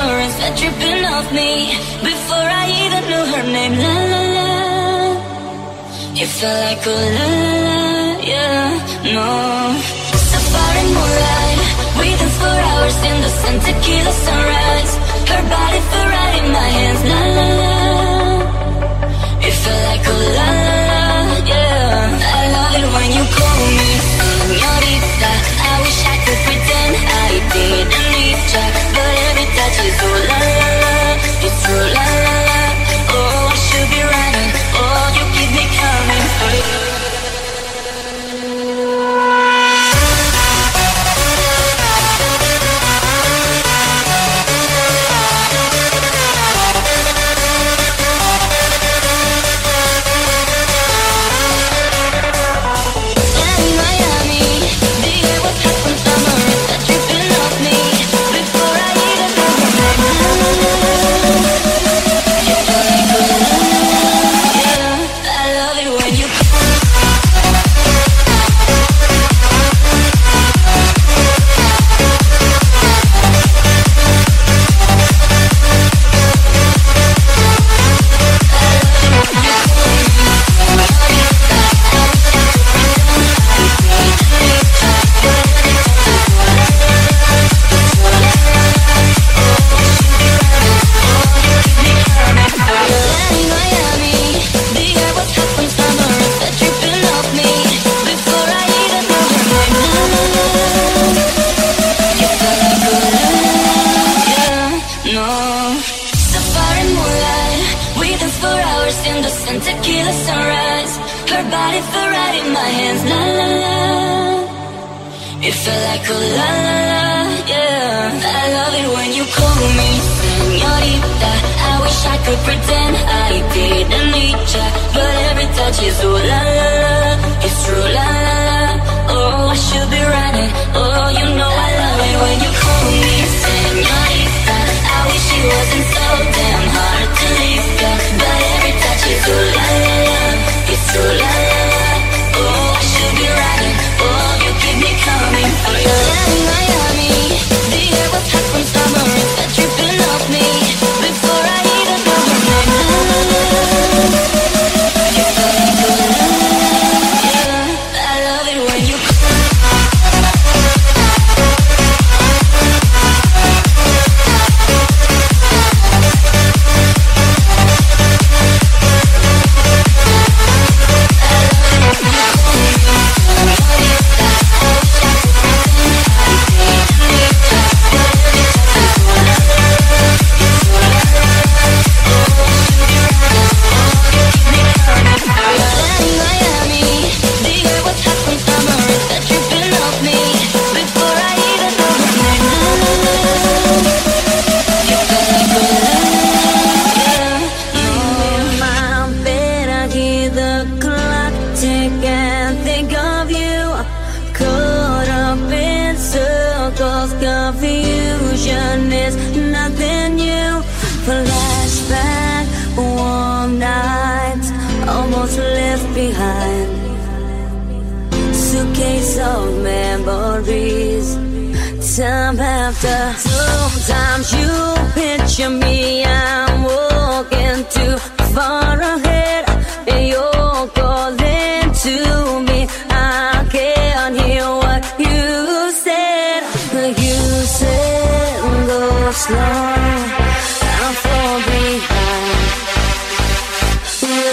memories that dripping off me Before I even knew her name. La la la. You felt like a la la la Yeah, no. Safari moonlight We danced for hours in the sun Tequila sunrise. Her body Ferrari in my hands La la la.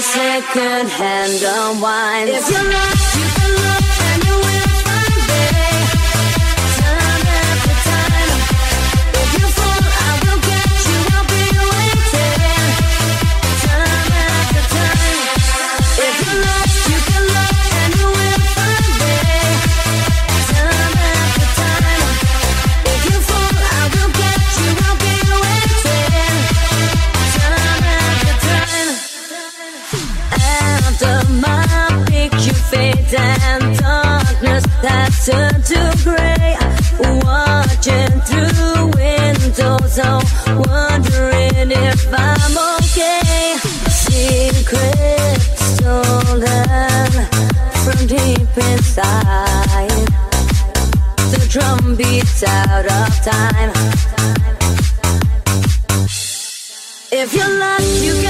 second hand unwind. If you're not, you can look. that turn to gray. Watching through windows, wondering if I'm okay. Stolen from deep inside. The drum beats out of time. If you're lost, you can.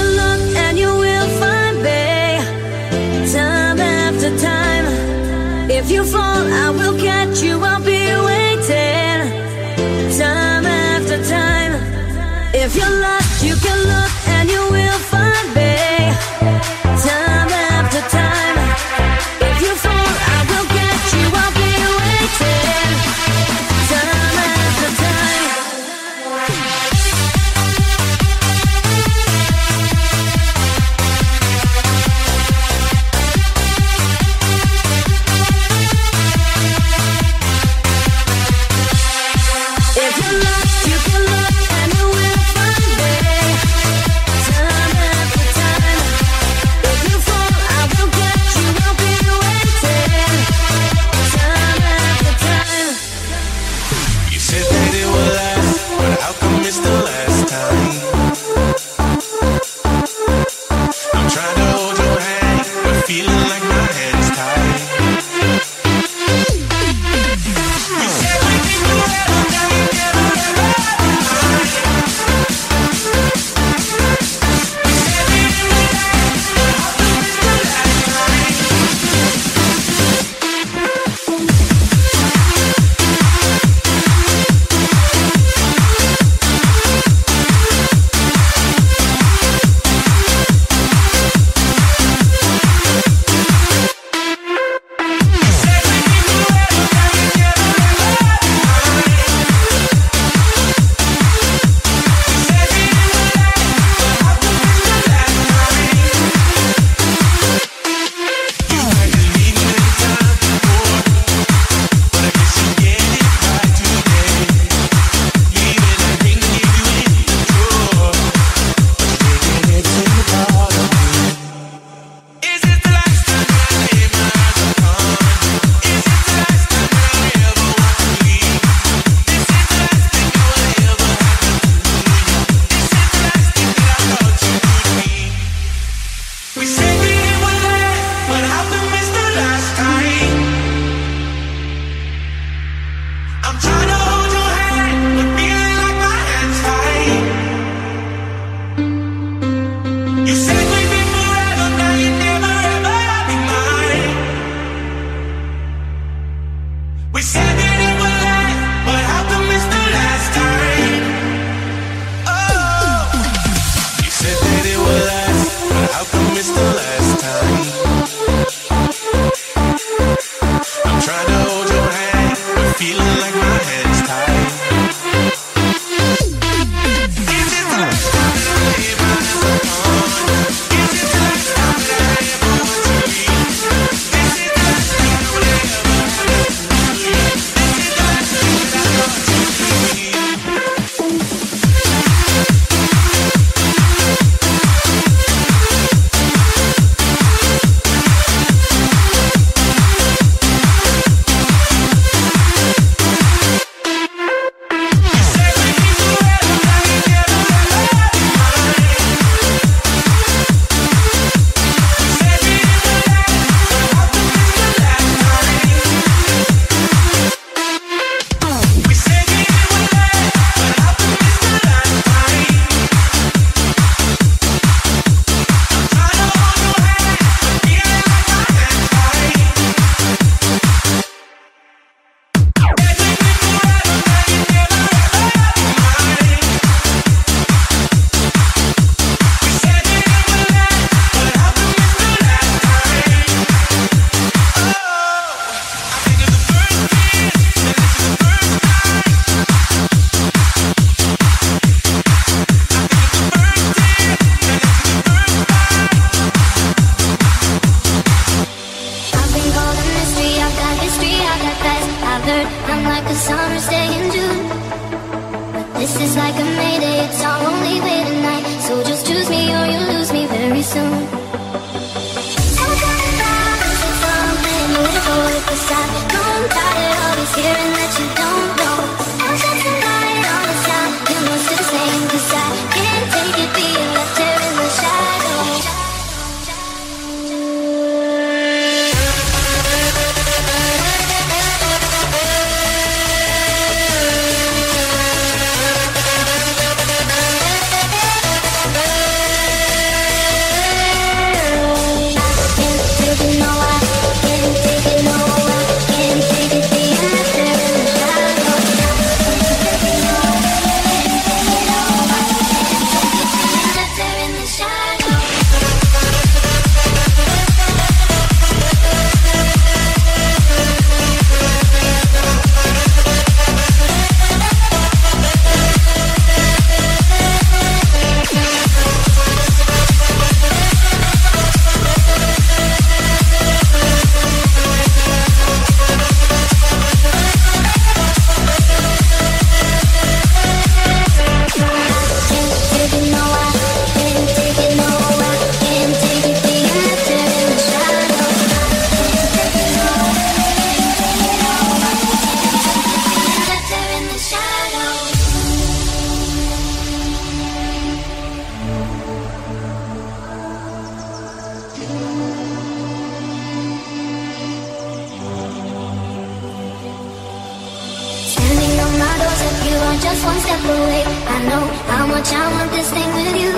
just one step away. I know how much I want this thing with you.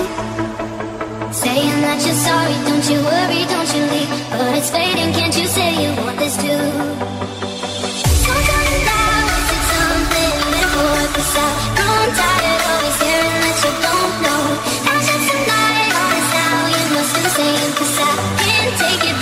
Saying that you're sorry, don't you worry, don't you leave. But it's fading, can't you say you want this too? Some kind of balance, it's unbelievable. Cause I'm tired, of always hearing that you don't know. Not just tonight, honest now, you must be the. Cause I can't take it.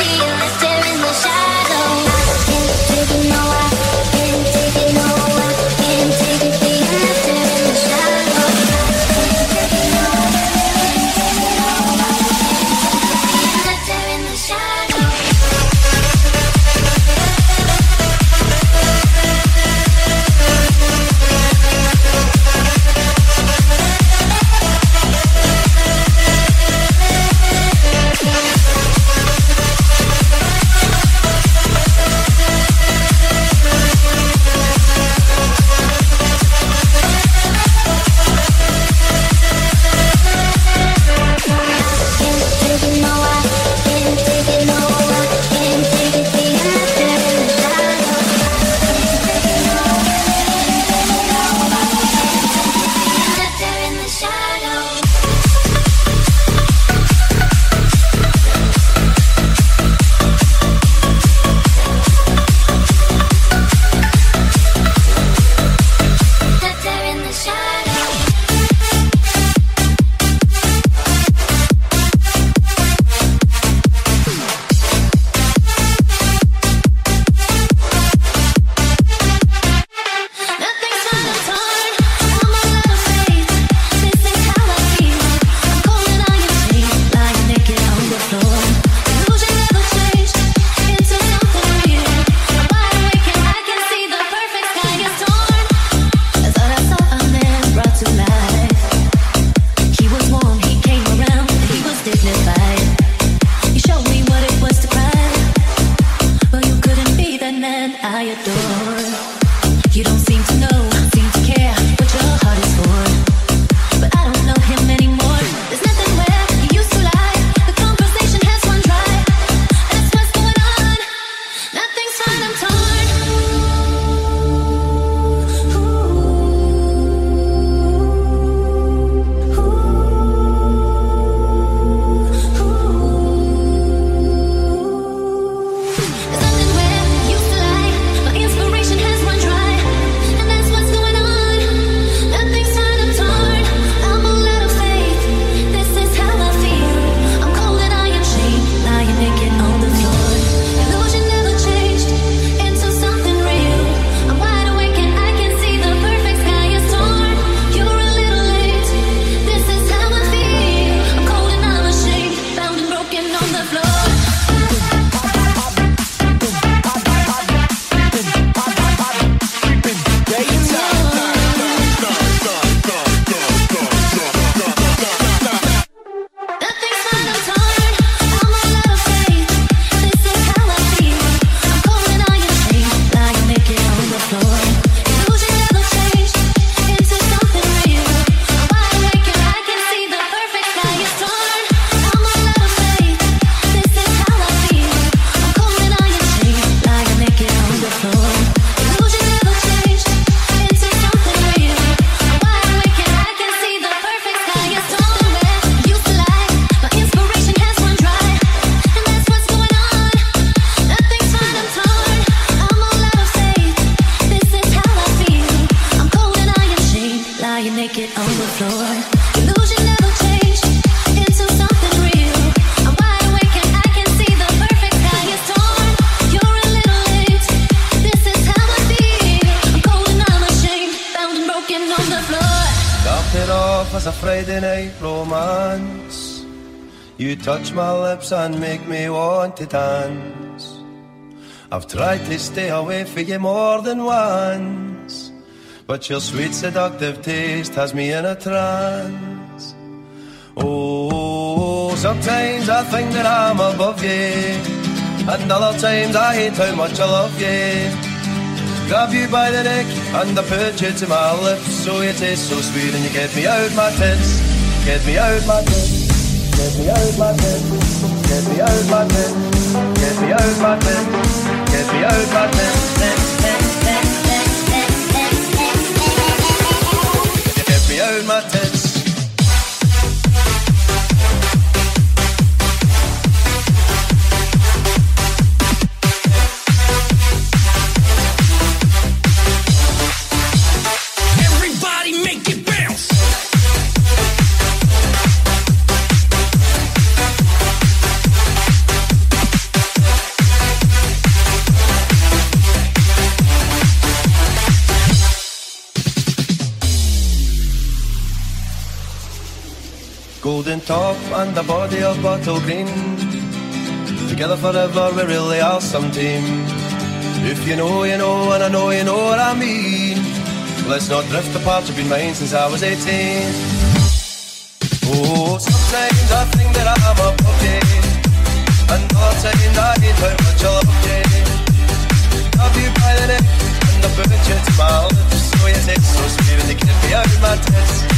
it off as a Friday night romance. You touch my lips and make me want to dance. I've tried to stay away from you more than once, but your sweet seductive taste has me in a trance. Oh, sometimes I think that I'm above you, and other times I hate how much I love you. Grab you by the neck and I put you to my lips So you taste so sweet and you get me out my tits Get me out my tits Get me out my tits Get me out my tits Get me out my tits Get me out my tits Get me out my tits Golden top and the body of bottle green. Together forever, we really are some team. If you know, you know, and I know you know what I mean. Let's not drift apart, you've been mine since I was 18. Oh, sometimes I think that I'm a puppy. And other times I hate how much I love you. Love you by the neck and the you to my lips. So you taste so sweet and you get me out of my tits.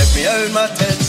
get me up in my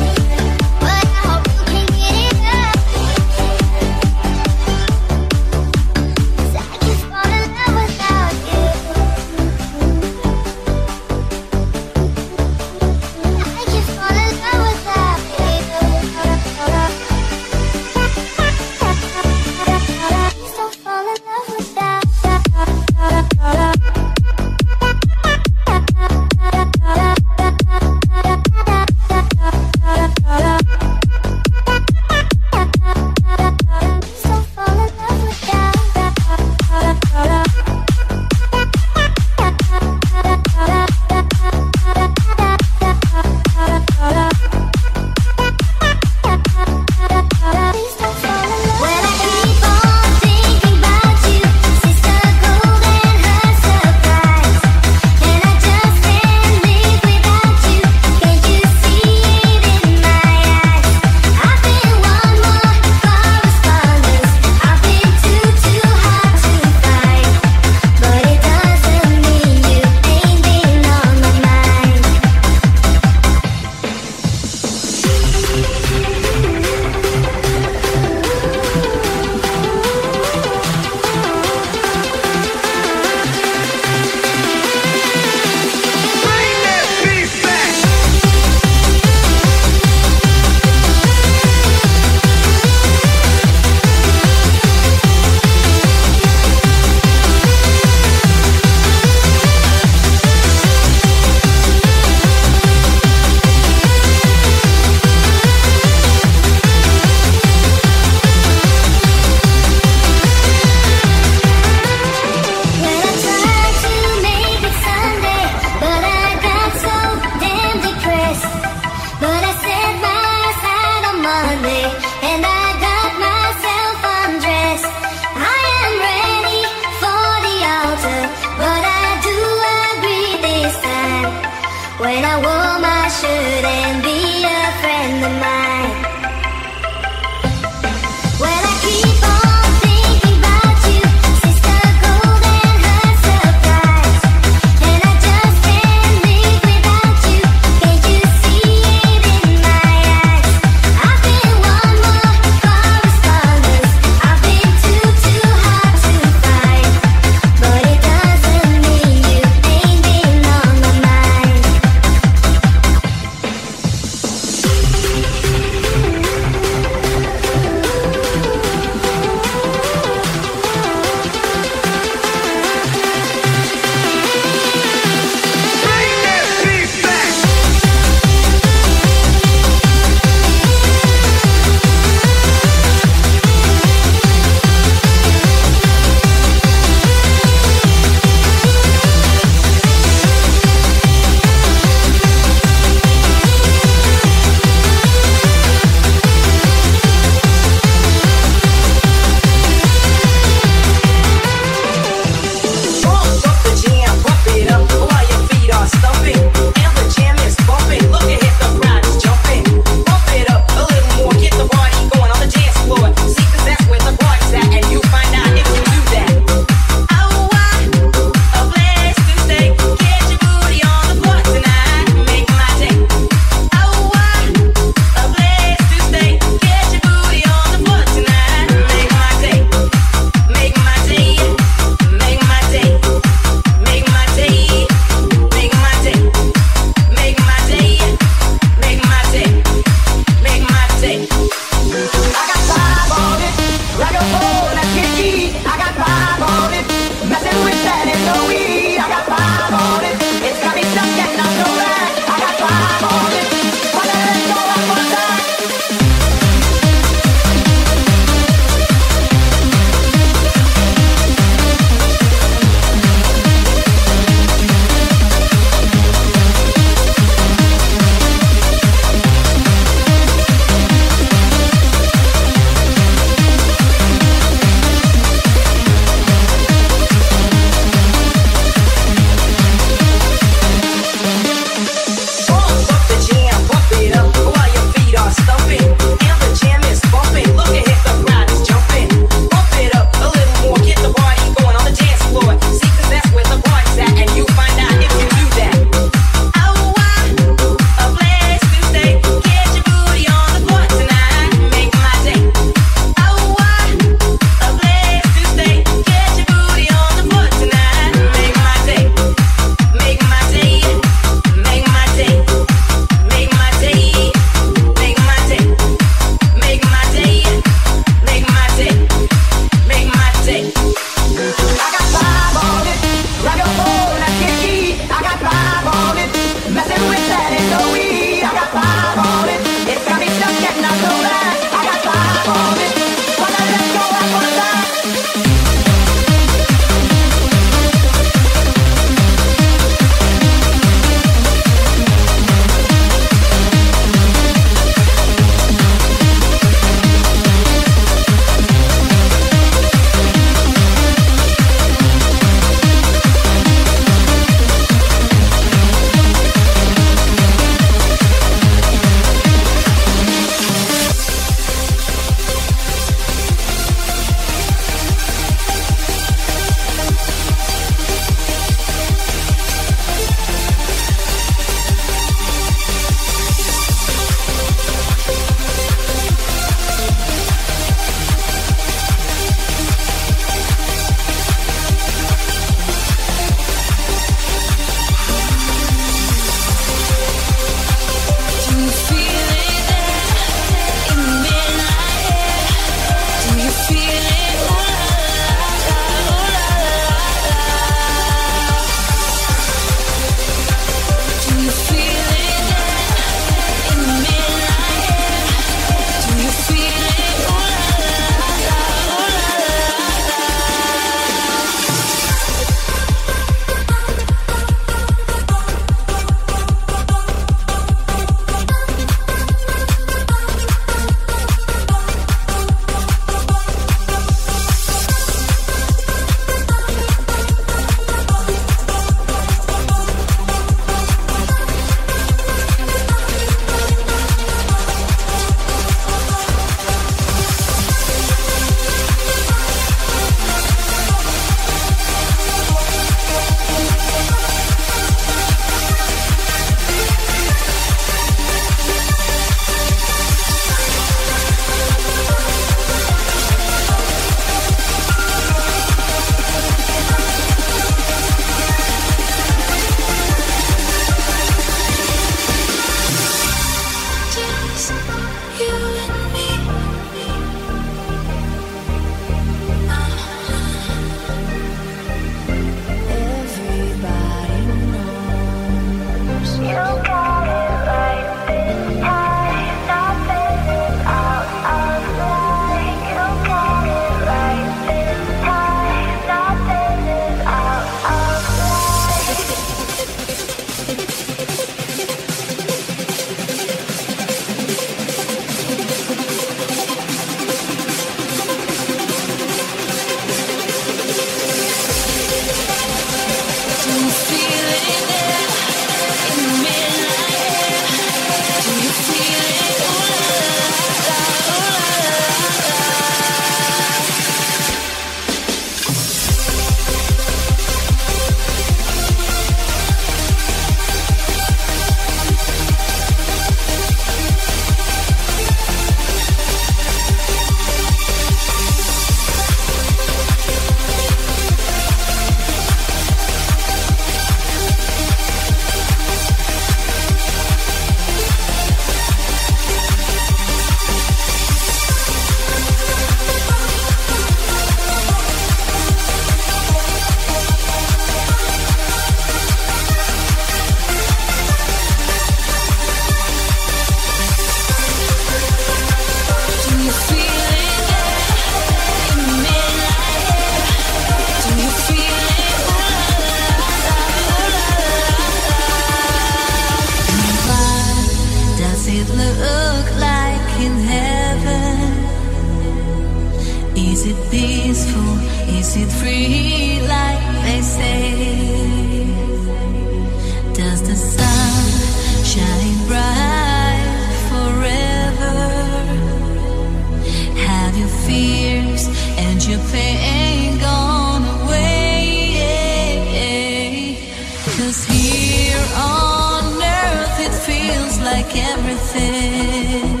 here on earth, everything's different.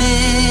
me.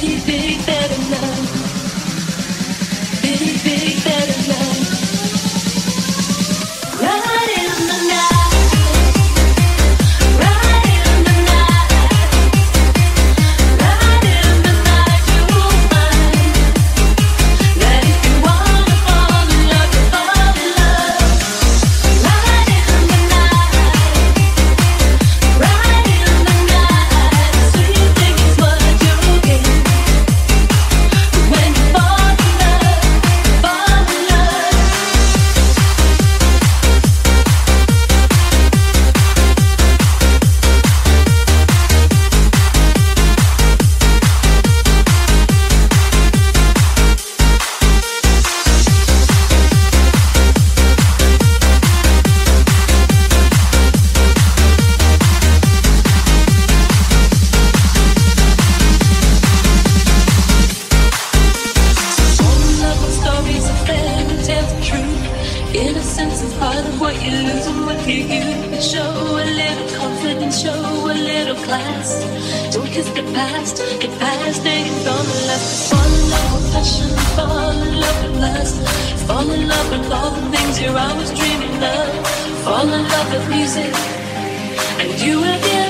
big, big, big. Music, and you will get